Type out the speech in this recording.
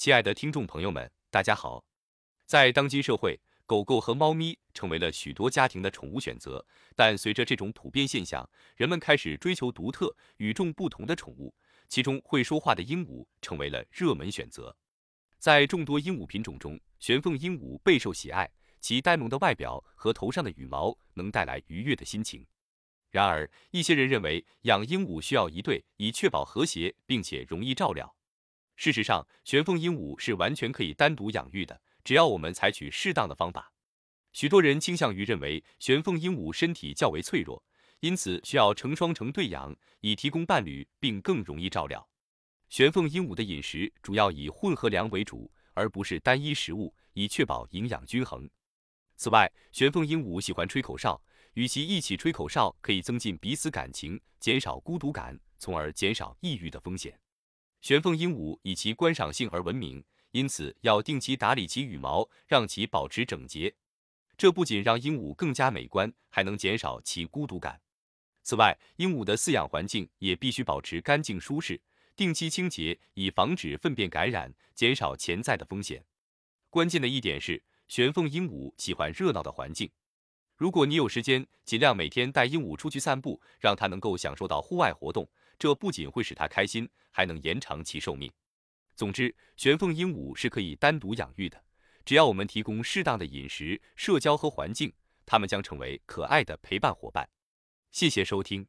亲爱的听众朋友们，大家好。在当今社会，狗狗和猫咪成为了许多家庭的宠物选择。但随着这种普遍现象，人们开始追求独特、与众不同的宠物，其中会说话的鹦鹉成为了热门选择。在众多鹦鹉品种中，玄凤鹦鹉备受喜爱，其呆萌的外表和头上的羽毛能带来愉悦的心情。然而，一些人认为养鹦鹉需要一对，以确保和谐并且容易照料。事实上，玄凤鹦鹉是完全可以单独养育的，只要我们采取适当的方法。许多人倾向于认为玄凤鹦鹉身体较为脆弱，因此需要成双成对养，以提供伴侣并更容易照料。玄凤鹦鹉的饮食主要以混合粮为主，而不是单一食物，以确保营养均衡。此外，玄凤鹦鹉喜欢吹口哨，与其一起吹口哨可以增进彼此感情，减少孤独感，从而减少抑郁的风险。玄凤鹦鹉以其观赏性而闻名，因此要定期打理其羽毛，让其保持整洁。这不仅让鹦鹉更加美观，还能减少其孤独感。此外，鹦鹉的饲养环境也必须保持干净舒适，定期清洁，以防止粪便感染，减少潜在的风险。关键的一点是，玄凤鹦鹉喜欢热闹的环境。如果你有时间，尽量每天带鹦鹉出去散步，让它能够享受到户外活动。这不仅会使它开心，还能延长其寿命。总之，玄凤鹦鹉是可以单独养育的，只要我们提供适当的饮食、社交和环境，它们将成为可爱的陪伴伙伴。谢谢收听。